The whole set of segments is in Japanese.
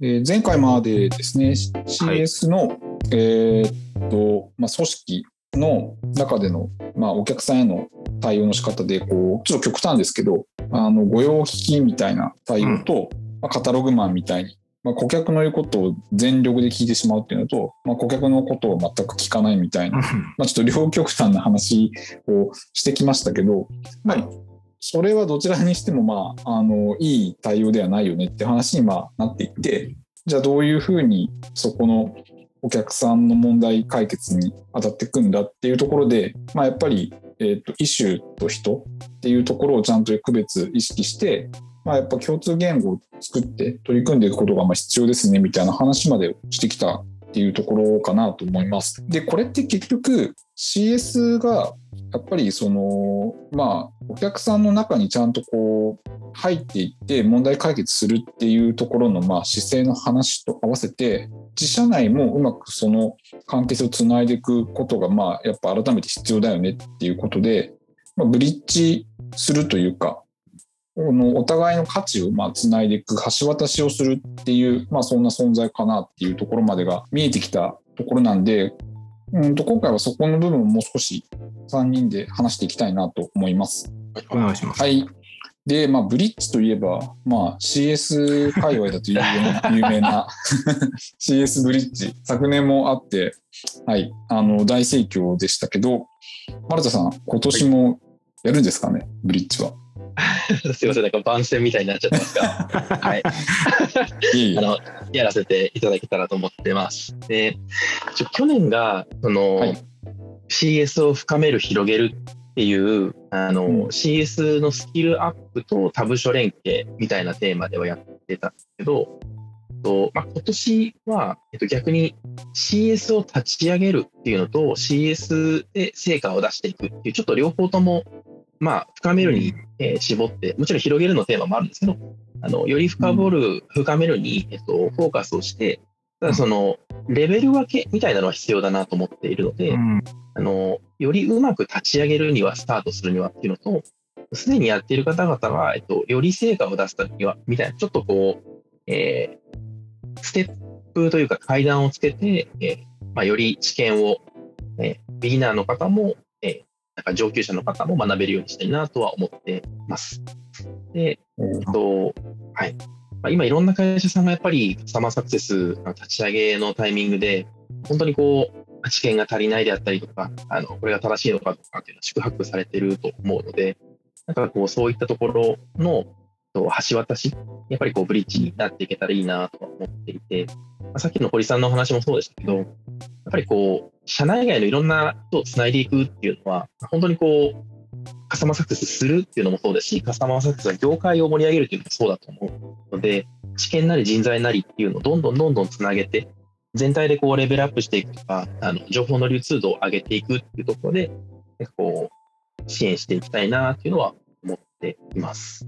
えー前回までですね、CS の、えーっと、まあ、組織の中での、まあ、お客さんへの対応の仕方で、こう、ちょっと極端ですけど、あの、御用聞きみたいな対応と、まあ、カタログマンみたいに、まあ、顧客の言うことを全力で聞いてしまうっていうのと、まあ、顧客のことを全く聞かないみたいな、まあ、ちょっと両極端な話をしてきましたけど、まあ、それはどちらにしても、まあ、あの、いい対応ではないよねって話にまなっていって、じゃあどういうふうにそこのお客さんの問題解決に当たっていくんだっていうところで、まあ、やっぱり、えー、とイシューと人っていうところをちゃんと区別意識して、まあ、やっぱ共通言語を作って取り組んでいくことがまあ必要ですねみたいな話までしてきたっていうところかなと思います。でこれって結局 CS がやっぱりそのまあお客さんの中にちゃんとこう入っていって問題解決するっていうところのまあ姿勢の話と合わせて自社内もうまくその関係性をつないでいくことがまあやっぱ改めて必要だよねっていうことで、まあ、ブリッジするというかのお互いの価値をまあつないでいく橋渡しをするっていう、まあ、そんな存在かなっていうところまでが見えてきたところなんで、うん、と今回はそこの部分をもう少し3人で話していきたいなと思います。お願いします。はい。で、まあ、ブリッジといえば、まあ、CS 界隈だと有名な 有名な CS ブリッジ、昨年もあって、はい、あの、大盛況でしたけど、丸田さん、今年もやるんですかね、ブリッジは。すいません、なんか番宣みたいになっちゃってますが、はい。あの、やらせていただけたらと思ってます。で、ちょ去年が、その、はい CS を深める、広げるっていう、あの、うん CS のスキルアップと他部署連携みたいなテーマではやってたんですけど、とまあ、今年は、えっと、逆に CS を立ち上げるっていうのと CS で成果を出していくっていうちょっと両方とも、まあ、深めるに、えー絞ってもちろん広げるのテーマもあるんですけどあのより深掘る、深めるに、えっと、フォーカスをしてただそのレベル分けみたいなのは必要だなと思っているので、うん。あのよりうまく立ち上げるにはスタートするにはっていうのとすでにやっている方々は、えっと、より成果を出すためにはみたいなちょっとこう、えーステップというか階段をつけて、えーまあ、より知見を、えービギナーの方も、えーなんか上級者の方も学べるようにしたいなとは思ってます。で、えっと、はい。まあ、今いろんな会社さんがやっぱりカスタマーサクセスの立ち上げのタイミングで、本当にこう、知見が足りないであったりとか、あの、これが正しいのかとかっていうのは宿泊されてると思うので、なんかこう、そういったところのと橋渡し、やっぱりこう、ブリッジになっていけたらいいなとは思っていて、まあさっきの堀さんのお話もそうでしたけど、やっぱりこう、社内外のいろんな人をつないでいくっていうのは、本当にこう、カスタマーサクセスするっていうのもそうですし、カスタマーサクセスは業界を盛り上げるっていうのもそうだと思うので、知見なり人材なりっていうのをどんどんどんどんつなげて、全体でこうレベルアップしていくとか、あの情報の流通度を上げていくっていうところで、なんかこう、支援していきたいなっていうのは思っています。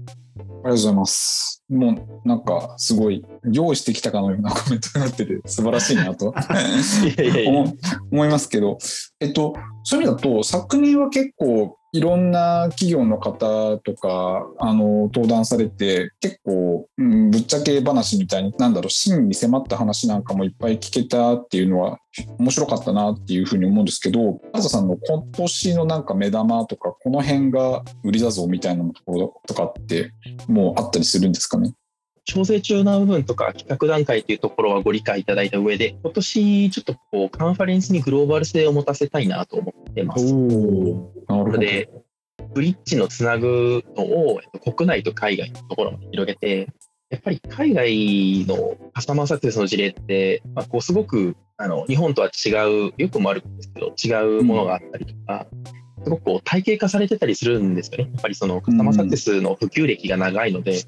ありがとうございます。もうなんかすごい用意してきたかのようなコメントになってて素晴らしいなと。いやいやいや。思思いますけど、えっと、そういう意味だと昨年は結構いろんな企業の方とかあの登壇されて結構、うん、ぶっちゃけ話みたいになんだろう真に迫った話なんかもいっぱい聞けたっていうのは面白かったなっていうふうに思うんですけどあずさんの今年のなんか目玉とかこの辺が売りだぞみたいなところとかってもうあったりするんですかね？調整中な部分とか企画段階というところはご理解いただいた上で、今年ちょっとこうカンファレンスにグローバル性を持たせたいなと思ってます。で、ブリッジのつなぐのを国内と海外のところまで広げて、やっぱり海外のカスタマーサクセスの事例って、まあ、こうすごくあの日本とは違う、よくも悪くですけど、違うものがあったりとか、すごくこう体系化されてたりするんですよね。やっぱりそのカスタマーサクセスの普及歴が長いので、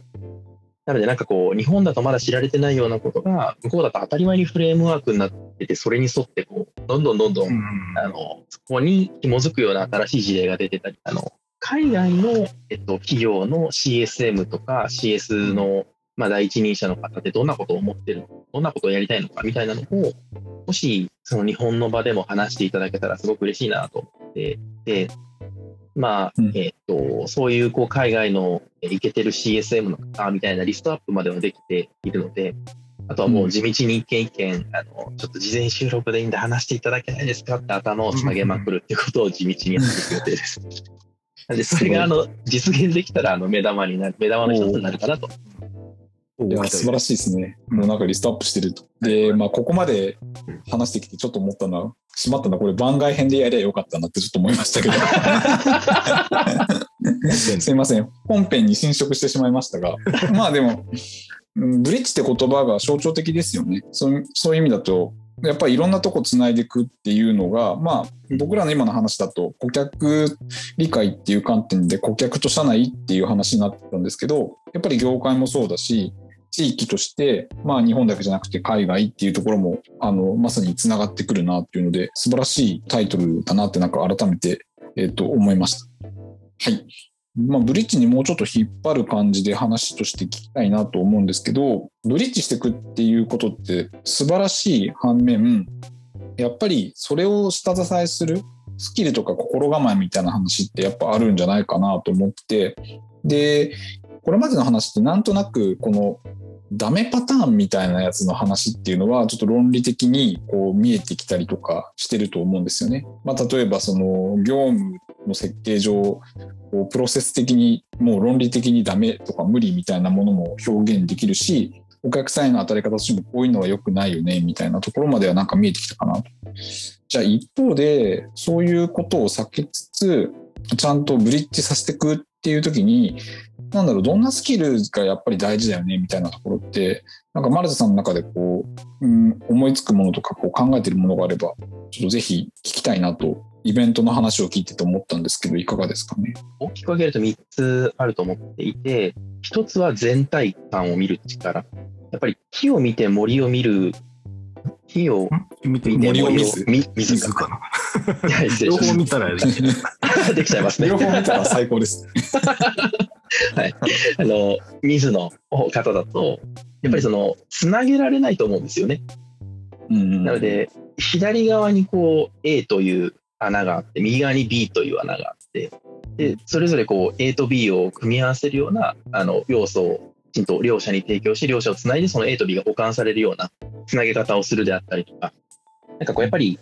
なのでなんかこう、日本だとまだ知られてないようなことが、向こうだと当たり前にフレームワークになってて、それに沿ってこう、どんどんどんどんあの、そこに紐づくような新しい事例が出てたり、あの、海外の、えっと、企業の CSM とか CS の、まあ、第一人者の方でどんなことを思ってるのか、どんなことをやりたいのかみたいなのを、もし、その日本の場でも話していただけたらすごく嬉しいなと思って、で、まあ、うんえっと、そういう、こう、海外のえイケてる CSM の方みたいなリストアップまではできているので、あとはもう地道に一件一件、あの、ちょっと事前収録でいいんで話していただけないですかって頭をつなげまくるってことを地道にやっていく予定です。なんで、それが、あの、実現できたら、あの、目玉になる、目玉の一つになるかなと。いや、素晴らしいですね。もうなんかリストアップしてると。で、まあ、ここまで話してきてちょっと思ったのは、しまったな、これ番外編でやりゃよかったなってちょっと思いましたけど。すいません。本編に侵食してしまいましたが。まあでも、うんブリッジって言葉が象徴的ですよね。そうそういう意味だと、やっぱりいろんなとこつないでいくっていうのが、まあ、僕らの今の話だと、顧客理解っていう観点で顧客と社内っていう話になったんですけど、やっぱり業界もそうだし、地域として、まあ日本だけじゃなくて海外っていうところも、あの、まさにつながってくるなっていうので、素晴らしいタイトルだなってなんか改めて、えっ、と、思いました。はい。まあ、ブリッジにもうちょっと引っ張る感じで話として聞きたいなと思うんですけど、ブリッジしていくっていうことって素晴らしい反面、やっぱりそれを下支えするスキルとか心構えみたいな話ってやっぱあるんじゃないかなと思って、で、これまでの話ってなんとなくこのダメパターンみたいなやつの話っていうのはちょっと論理的にこう見えてきたりとかしてると思うんですよね。まあ、例えばその業務の設計上こうプロセス的にもう論理的にダメとか無理みたいなものも表現できるしお客さんへの当たり方としてもこういうのは良くないよねみたいなところまではなんか見えてきたかなと。じゃあ一方でそういうことを避けつつちゃんとブリッジさせていくっていう時になんだろうどんなスキルがやっぱり大事だよねみたいなところってなんか丸田さんの中でこう、うん、思いつくものとかこう考えてるものがあればちょっとぜひ聞きたいなとイベントの話を聞いてて思ったんですけどいかがですかね？大きく分けると3つあると思っていて、1つは全体感を見る力。やっぱり木を見て森を見る、木を見て見て森を見ず？見水水か。両方見たらでき。ちゃいますね。両方見たら最高です。はいあの、水の方だと、やっぱりその、つなげられないと思うんですよね。うんなので、左側にこう A という穴があって、右側に B という穴があって、で、それぞれこう A と B を組み合わせるようなあの要素をきちんと両者に提供し、両者をつないで、その A と B が補完されるようなつなげ方をするであったりとか、なんかこうやっぱり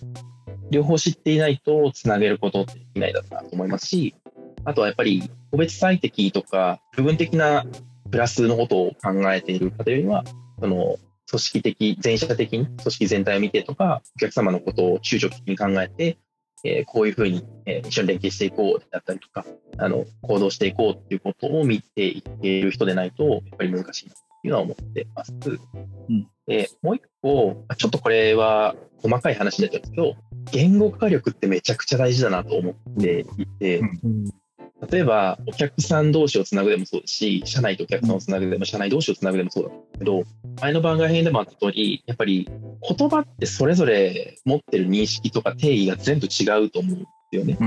両方知っていないとつなげることってできないだろうなと思いますし、あとはやっぱり個別最適とか部分的なプラスのことを考えている方よりは、その組織的、全社的に組織全体を見てとか、お客様のことを中長期的に考えて、えーこういうふうに、えー一緒に連携していこうだったりとか、あの行動していこうっていうことを見ていける人でないと、やっぱり難しいいうのは思ってます。ん。でもう一個、ちょっとこれは細かい話になっちゃうんですけど、言語化力ってめちゃくちゃ大事だなと思っていて、例えばお客さん同士をつなぐでもそうですし、社内とお客さんをつなぐでも、社内同士をつなぐでもそうだけど、前の番外編でもあった通り、やっぱり言葉ってそれぞれ持ってる認識とか定義が全部違うと思うんですよね。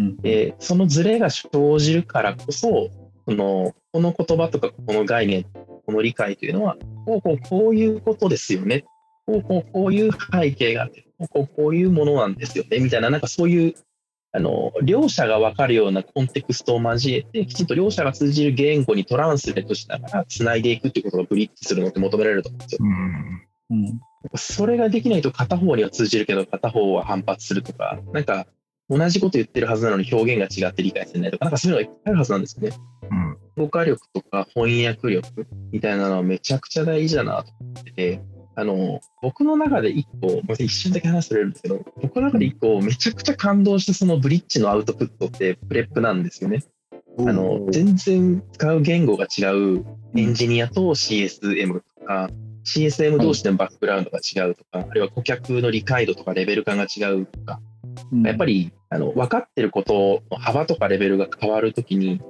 うん。で、そのズレが生じるからこそ、そのこの言葉とかこの概念、この理解というのは、こうこうこういうことですよね。こうこうこういう背景があって、こうこうこういうものなんですよね。みたいな、なんかそういう、あの、両者が分かるようなコンテクストを交えて、きちんと両者が通じる言語にトランスレートしながら繋いでいくっていうことがブリッジするのって求められると思うんですよ。うんうんそれができないと片方には通じるけど片方は反発するとか、なんか同じこと言ってるはずなのに表現が違って理解できないとか、なんかそういうのがいっぱいあるはずなんですよね。うん言語化力とか翻訳力みたいなのはめちゃくちゃ大事だなと思ってて、あの、僕の中で一個、一瞬だけ話逸れるんですけど、僕の中で一個めちゃくちゃ感動したそのブリッジのアウトプットって PReP なんですよね。あの、全然使う言語が違うエンジニアと CSM とか、CSM 同士でもバックグラウンドが違うとか、あるいは顧客の理解度とかレベル感が違うとか、うんやっぱりあの分かってることの幅とかレベルが変わるときに、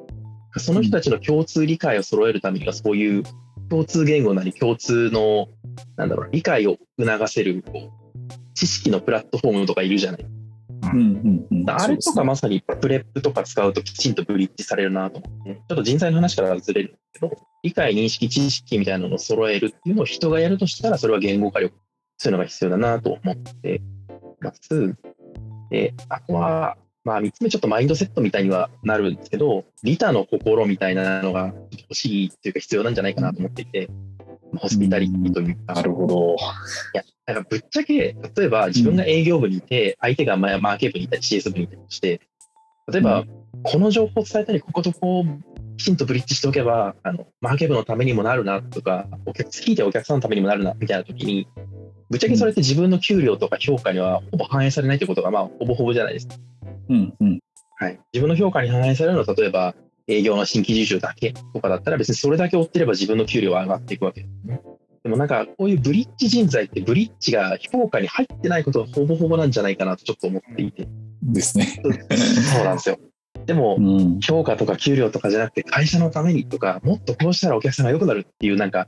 その人たちの共通理解を揃えるためには、そういう共通言語なり共通の、なんだろう、理解を促せるこう知識のプラットフォームとかいるじゃない。うんうんうんあれとかまさにプレップとか使うときちんとブリッジされるなと思って、ちょっと人材の話からずれるんですけど、理解、認識、知識みたいなのを揃えるっていうのを人がやるとしたら、それは言語化力、そういうのが必要だなと思ってます。で、あとは、まあ、3つ目ちょっとマインドセットみたいにはなるんですけど、利他の心みたいなのが欲しいっていうか必要なんじゃないかなと思っていて、ホスピタリティというか。なるほど。いや、だからぶっちゃけ、例えば自分が営業部にいて、相手がマーケ部にいたり CS 部にいたりして、例えば、この情報を伝えたり、こことこう、きちんとブリッジしておけば、あの、マーケ部のためにもなるなとか、お客、聞いてお客さんのためにもなるな、みたいな時に、ぶっちゃけそれって自分の給料とか評価にはほぼ反映されないということが、まあ、ほぼほぼじゃないですか。うんうん。はい。自分の評価に反映されるのは、例えば、営業の新規受注だけとかだったら、別にそれだけ追ってれば自分の給料は上がっていくわけですね。でもなんか、こういうブリッジ人材って、ブリッジが評価に入ってないことがほぼほぼなんじゃないかなとちょっと思っていて。ですね。そうなんですよ。でもう、ん。評価とか給料とかじゃなくて、会社のためにとか、もっとこうしたらお客さんが良くなるっていう、なんか、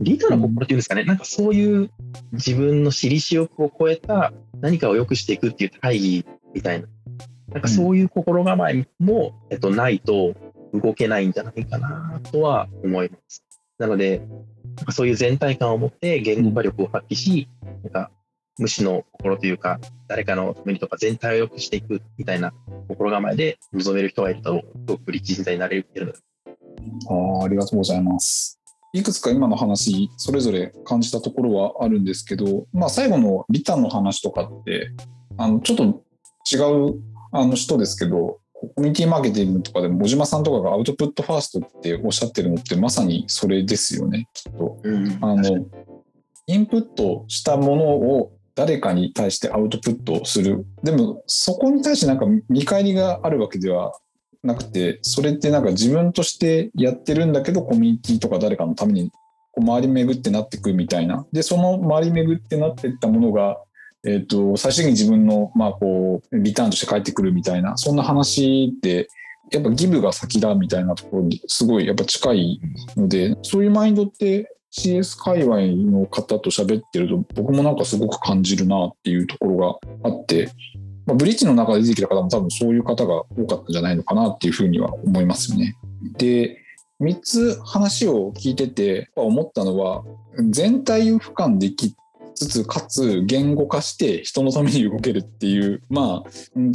リーダーの心っていうんですかね、なんかそういう自分の私利私欲を超えた何かを良くしていくっていう大義みたいな、なんかそういう心構えも、えっと、ないと動けないんじゃないかなとは思います。なので、なんかそういう全体感を持って言語化力を発揮し、なんか無視の心というか、誰かのためにとか全体を良くしていくみたいな心構えで臨める人がいると、すごくブリッジ人材になれるっていうのがあーありがとうございます。いくつか今の話、それぞれ感じたところはあるんですけど、まあ、最後のリターンの話とかって、あのちょっと違うあの人ですけど、コミュニティマーケティングとかでも、小島さんとかがアウトプットファーストっておっしゃってるのって、まさにそれですよね、きっと。うんあの、インプットしたものを誰かに対してアウトプットする。でも、そこに対してなんか見返りがあるわけではなくて、それってなんか自分としてやってるんだけど、コミュニティとか誰かのためにこう回り巡ってなってくみたいな。で、その回り巡ってなっていったものが、えっ、と、最終的に自分の、まあこう、リターンとして返ってくるみたいな、そんな話って、やっぱギブが先だみたいなところにすごいやっぱ近いので、そういうマインドって CS 界隈の方と喋ってると僕もなんかすごく感じるなっていうところがあって、まあ、ブリッジの中で出てきた方も多分そういう方が多かったんじゃないのかなっていうふうには思いますよね。で、3つ話を聞いてて思ったのは全体を俯瞰できつつかつ言語化して人のために動けるっていうまあ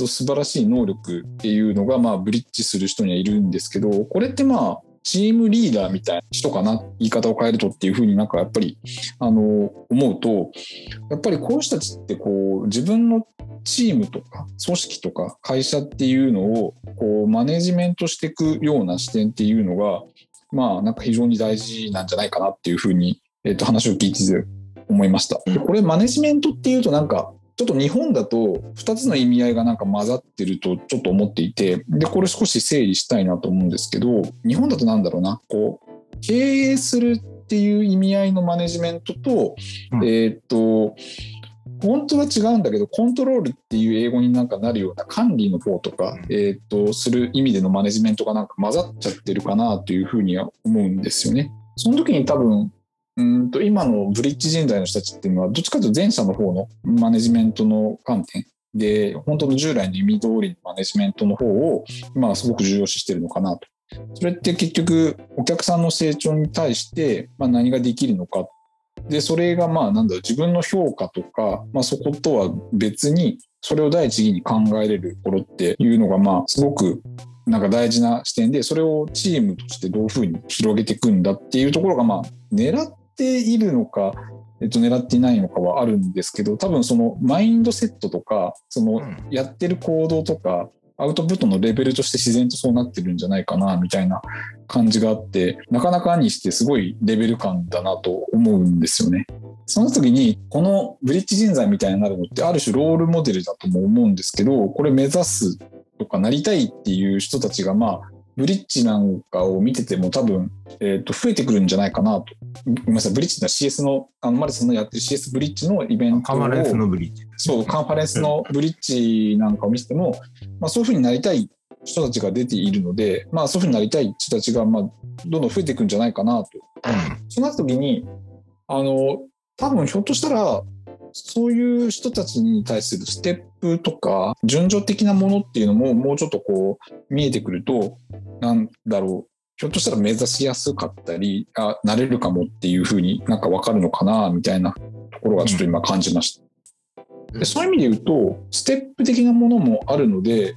素晴らしい能力っていうのがまあブリッジする人にはいるんですけどこれってまあチームリーダーみたいな人かな言い方を変えるとっていうふうになんかやっぱりあの思うとやっぱりこういう人たちってこう自分のチームとか組織とか会社っていうのをこうマネジメントしていくような視点っていうのがまあなんか非常に大事なんじゃないかなっていうふうに、えっと話を聞いてて思いました。でこれマネジメントっていうとなんかちょっと日本だと2つの意味合いがなんか混ざってるとちょっと思っていてでこれ少し整理したいなと思うんですけど日本だとなんだろうな。こう経営するっていう意味合いのマネジメントと、うん。えーっと本当は違うんだけどコントロールっていう英語になんかなるような管理の方とか、えーっとする意味でのマネジメントがなんか混ざっちゃってるかなというふうには思うんですよね。その時に多分うんと今のブリッジ人材の人たちっていうのはどっちかというと前者の方のマネジメントの観点で本当の従来の意味通りのマネジメントの方をまあすごく重要視してるのかなと。それって結局お客さんの成長に対してまあ何ができるのかでそれがまあなんだろう自分の評価とか、まあ、そことは別にそれを第一義に考えれるところっていうのがまあすごくなんか大事な視点でそれをチームとしてどういうふうに広げていくんだっていうところがまあ狙っているのか、えっと、狙っていないのかはあるんですけど多分そのマインドセットとかそのうんやってる行動とかアウトプットのレベルとして自然とそうなってるんじゃないかなみたいな感じがあってなかなかにしてすごいレベル感だなと思うんですよね。その時にこのブリッジ人材みたいになるのってある種ロールモデルだとも思うんですけどこれ目指すとかなりたいっていう人たちがまあブリッジなんかを見てても多分、えー、と増えてくるんじゃないかなと。ごめんなさい、ブリッジってのは CS の、あのマリさんのやってる CS ブリッジのイベントをカマレンスのブリッジ。そう、カンファレンスのブリッジなんかを見てても、まあ、そういうふうになりたい人たちが出ているので、まあ、そういうふうになりたい人たちが、まあ、どんどん増えていくんじゃないかなと。そうなった時に、あの、多分ひょっとしたら、そういう人たちに対するステップとか、順序的なものっていうのも、もうちょっとこう、見えてくると、なんだろう、ひょっとしたら目指しやすかったり、あ、なれるかもっていうふうになんかわかるのかな、みたいなところがちょっと今感じました。でそういう意味で言うと、ステップ的なものもあるので、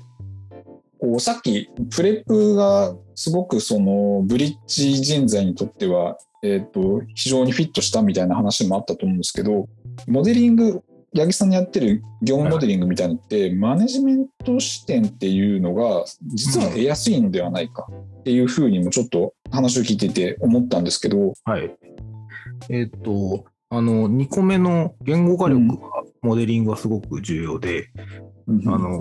こうさっき PReP がすごくそのブリッジ人材にとっては、えー、と非常にフィットしたみたいな話もあったと思うんですけどモデリング八木さんにやってる業務モデリングみたいなのって、マネジメント視点っていうのが実は得やすいのではないかっていうふうにもちょっと話を聞いてて思ったんですけど、はい。えっ、と、あの、2個目の言語化力が、モデリングはすごく重要で、あの、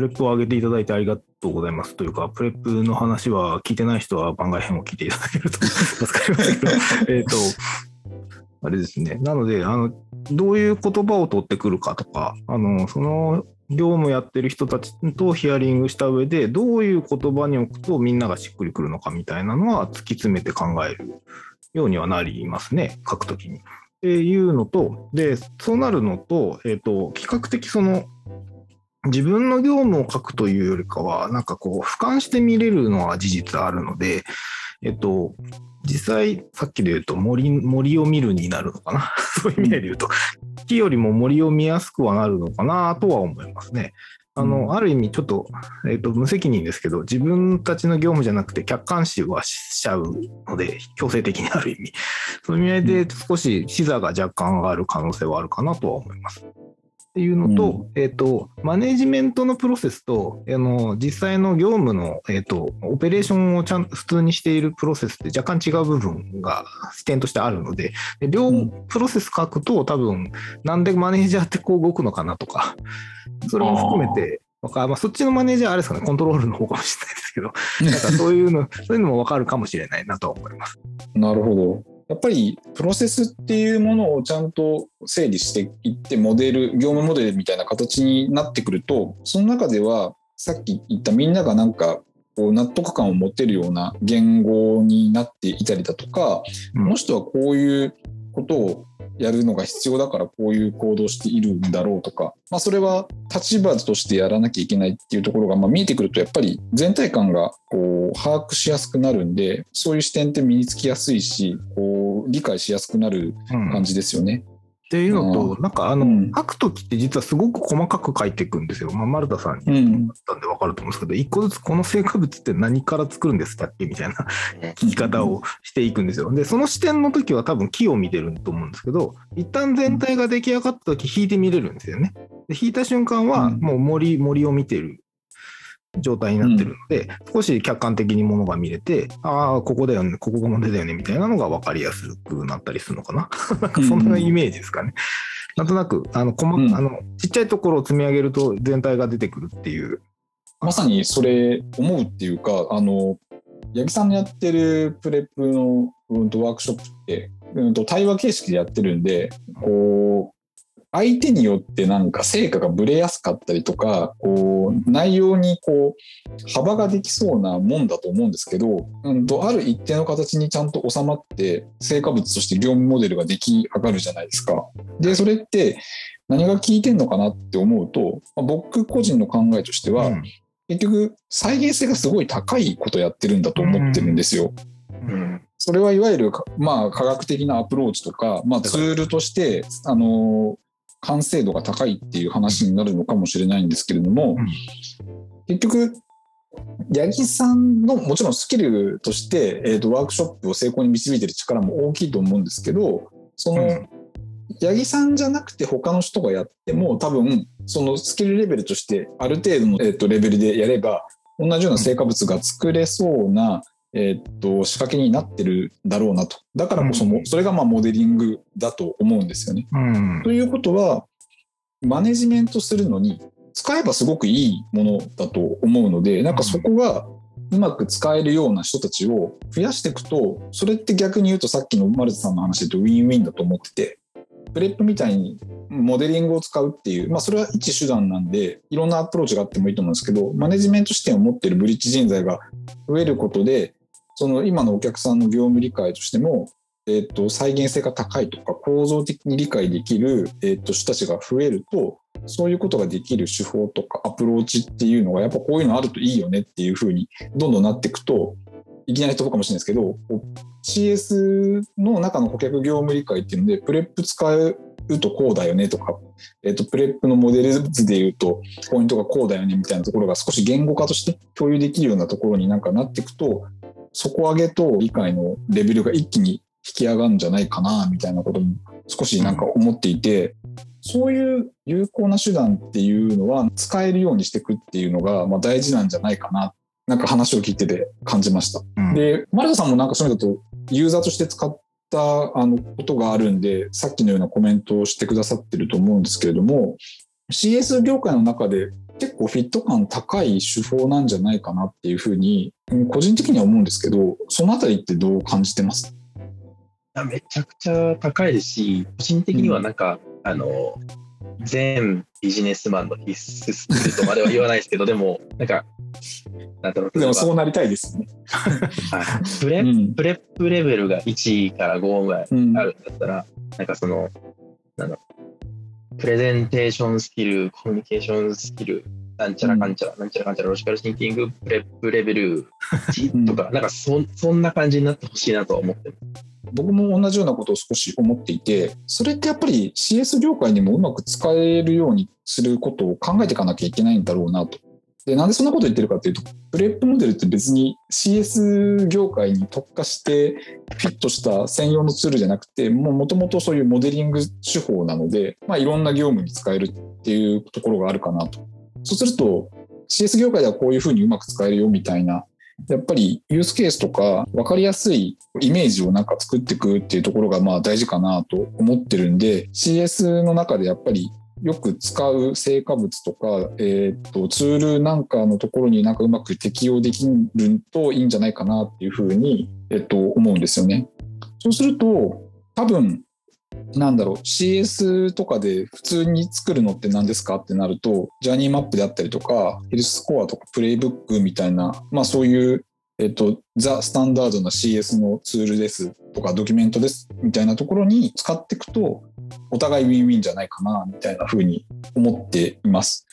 PReP を挙げていただいてありがとうございますというか、 PReP の話は聞いてない人は番外編を聞いていただけると助かりますけど、えっと、あれですね。なので、あの、どういう言葉を取ってくるかとか、あの、その業務やってる人たちとヒアリングした上で、どういう言葉に置くとみんながしっくりくるのかみたいなのは突き詰めて考えるようにはなりますね、書くときに。っていうのと、で、そうなるのと、えっ、と、比較的その、自分の業務を書くというよりかは、なんかこう、俯瞰して見れるのは事実あるので、えっと、実際、さっきで言うと森、森を見るになるのかな。そういう意味で言うと、木よりも森を見やすくはなるのかなとは思いますね。あの、うんある意味、ちょっと、えっと、無責任ですけど、自分たちの業務じゃなくて、客観視はしちゃうので、強制的にある意味。そういう意味合いで、少し視座が若干上がる可能性はあるかなとは思います。っていうのと、えっ、と、マネジメントのプロセスと、あの、実際の業務の、えっ、と、オペレーションをちゃんと普通にしているプロセスって若干違う部分が視点としてあるので、で両うんプロセス書くと多分、なんでマネージャーってこう動くのかなとか、それも含めて、まあ、そっちのマネージャーはあれですかね、コントロールの方かもしれないですけど、なんかそういうの、そういうのもわかるかもしれないなとは思います。なるほど。やっぱりプロセスっていうものをちゃんと整理していってモデル業務モデルみたいな形になってくるとその中ではさっき言ったみんながなんかこう納得感を持てるような言語になっていたりだとか、うん。この人はこういうことをやるのが必要だからこういう行動をしているんだろうとか、まあ、それは立場としてやらなきゃいけないっていうところがまあ見えてくるとやっぱり全体感がこう把握しやすくなるんでそういう視点って身につきやすいしこう理解しやすくなるうん感じですよね。っていうのと、なんかあの、うん。書くときって実はすごく細かく書いていくんですよ。まあ、丸田さんにうん。だったんで分かると思うんですけど、一個ずつこの成果物って何から作るんですかっけ？みたいな聞き方をしていくんですよ。で、その視点の時は多分木を見てると思うんですけど、一旦全体が出来上がった時引いて見れるんですよね。で引いた瞬間はうん。もう森森を見てる状態になってるので、少し客観的にものが見れて、ああ、ここだよね、ここが問題だよねみたいなのが分かりやすくなったりするのかな。なんかそんなイメージですかね。なんとなくあの細、うんあのちっちゃいところを積み上げると全体が出てくるっていう。まさにそれ思うっていうかあの八木さんのやってるプレップの、うん、とワークショップって、うん、と対話形式でやってるんでこう相手によってなんか成果がぶれやすかったりとかこう内容にこう幅ができそうなもんだと思うんですけど、うん、とある一定の形にちゃんと収まって成果物として業務モデルが出来上がるじゃないですか。でそれって何が効いてんのかなって思うとまあ僕個人の考えとしては、うん結局再現性がすごい高いことやってるんだと思ってるんですよ。うんそれはいわゆるか、まあ、科学的なアプローチとか、まあ、ツールとして、あの完成度が高いっていう話になるのかもしれないんですけれども、うん。結局八木さんのもちろんスキルとして、えー、とワークショップを成功に導いてる力も大きいと思うんですけどその、うん。八木さんじゃなくて他の人がやっても多分そのスキルレベルとしてある程度の、えー、とレベルでやれば同じような成果物が作れそうな、えー、と仕掛けになってるだろうなと。だからこそも、うん。それがまあモデリングだと思うんですよね。うん。ということはマネジメントするのに使えばすごくいいものだと思うのでなんかそこがうまく使えるような人たちを増やしていくとそれって逆に言うとさっきの丸田さんの話で言うとウィンウィンだと思ってて PReP みたいにモデリングを使うっていう、まあ、それは一手段なんでいろんなアプローチがあってもいいと思うんですけどマネジメント視点を持っているブリッジ人材が増えることでその今のお客さんの業務理解としてもえー、と再現性が高いとか構造的に理解できる、えー、と人たちが増えるとそういうことができる手法とかアプローチっていうのがやっぱこういうのあるといいよねっていうふうにどんどんなっていくといきなり飛ぶかもしれないですけど CS の中の顧客業務理解っていうので PReP 使うとこうだよねとか、えっ、と、 PReP のモデル図で言うと、ポイントがこうだよねみたいなところが少し言語化として共有できるようなところになんかなっていくと、底上げと理解のレベルが一気に引き上がるんじゃないかな、みたいなことも少しなんか思っていて、そういう有効な手段っていうのは使えるようにしていくっていうのが、まあ、大事なんじゃないかな。なんか話を聞いてて感じました。うんで、マルタさんもなんかそういうのだとユーザーとして使ったあのことがあるんで、さっきのようなコメントをしてくださってると思うんですけれども、CS 業界の中で結構フィット感高い手法なんじゃないかなっていうふうに、うん個人的には思うんですけど、そのあたりってどう感じてます？あめちゃくちゃ高いですし、個人的にはなんか、あの、全ビジネスマンの必須スキルとまでは言わないですけど、でも、なんか、なんだろう、でもそうなりたいですね。はい。プレうん。プレップレベルが1から5ぐらいうんあるんだったら、なんかその、なんだろう、プレゼンテーションスキル、コミュニケーションスキル、なんちゃらかんちゃら、なんちゃらかんちゃら、ロジカルシンキング、プレップレベル1とか、なんかそそんな感じになってほしいなとは思って。僕も同じようなことを少し思っていて、それってやっぱり CS 業界にもうまく使えるようにすることを考えていかなきゃいけないんだろうなと。で、なんでそんなこと言ってるかというと、プレップモデルって別に CS 業界に特化してフィットした専用のツールじゃなくて、もともとそういうモデリング手法なので、まあ、いろんな業務に使えるっていうところがあるかなと。そうすると、CS 業界ではこういうふうにうまく使えるよみたいなやっぱりユースケースとか分かりやすいイメージをなんか作っていくっていうところがまあ大事かなと思ってるんで CS の中でやっぱりよく使う成果物とか、えー、とツールなんかのところになんかうまく適用できるといいんじゃないかなっていうふうに、えっと思うんですよね。そうすると多分なんだろう CS とかで普通に作るのって何ですかってなるとジャーニーマップであったりとかヘルススコアとかプレイブックみたいなまあそういうえっと、ザ・スタンダードな CS のツールですとかドキュメントですみたいなところに使っていくとお互いウィンウィンじゃないかなみたいな風に思っています。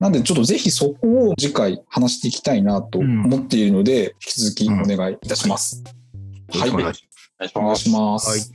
なんでちょっとぜひそこを次回話していきたいなと思っているので、引き続きお願いいたします。よろしくお願いします。お願いします。お願いします。はい